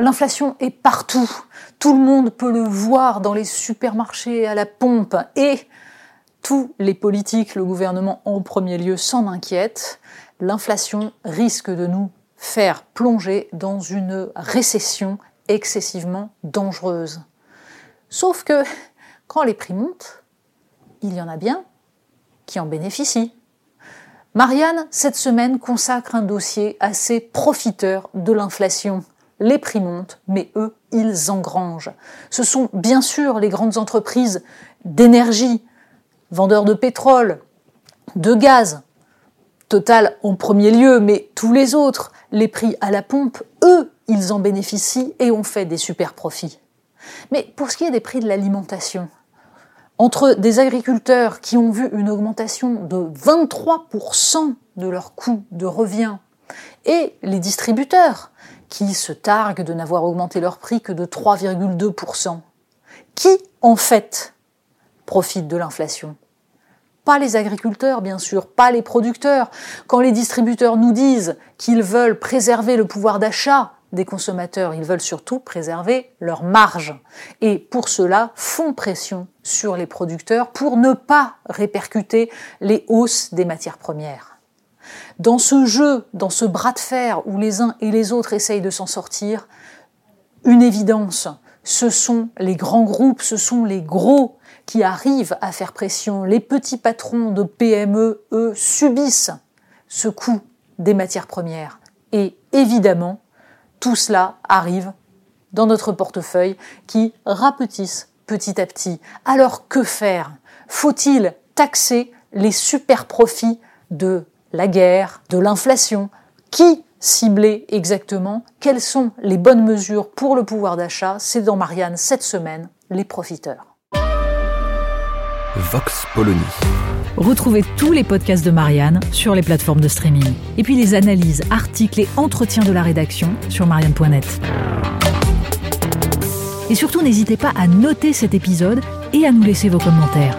L'inflation est partout. Tout le monde peut le voir dans les supermarchés, à la pompe. Et tous les politiques, le gouvernement en premier lieu, s'en inquiètent. L'inflation risque de nous faire plonger dans une récession excessivement dangereuse. Sauf que quand les prix montent, il y en a bien qui en bénéficient. Marianne, cette semaine, consacre un dossier à ces profiteurs de l'inflation. Les prix montent, mais eux, ils engrangent. Ce sont bien sûr les grandes entreprises d'énergie, vendeurs de pétrole, de gaz, Total en premier lieu, mais tous les autres, les prix à la pompe, eux, ils en bénéficient et ont fait des super profits. Mais pour ce qui est des prix de l'alimentation, entre des agriculteurs qui ont vu une augmentation de 23% de leur coût de revient et les distributeurs qui se targuent de n'avoir augmenté leur prix que de 3,2%, qui en fait profite de l'inflation? Pas les agriculteurs, bien sûr, pas les producteurs. Quand les distributeurs nous disent qu'ils veulent préserver le pouvoir d'achat des consommateurs, ils veulent surtout préserver leur marge. Et pour cela, font pression sur les producteurs pour ne pas répercuter les hausses des matières premières. Dans ce jeu, dans ce bras de fer où les uns et les autres essayent de s'en sortir, une évidence, ce sont les grands groupes, ce sont les gros qui arrivent à faire pression. Les petits patrons de PME, eux, subissent ce coût des matières premières. Et évidemment, tout cela arrive dans notre portefeuille qui rapetisse petit à petit. Alors que faire? Faut-il taxer les super profits de la guerre, de l'inflation Qui cibler exactement? Quelles sont les bonnes mesures pour le pouvoir d'achat? C'est dans Marianne cette semaine, les profiteurs. Vox Polony. Retrouvez tous les podcasts de Marianne sur les plateformes de streaming. Et puis les analyses, articles et entretiens de la rédaction sur marianne.net. Et surtout, n'hésitez pas à noter cet épisode et à nous laisser vos commentaires.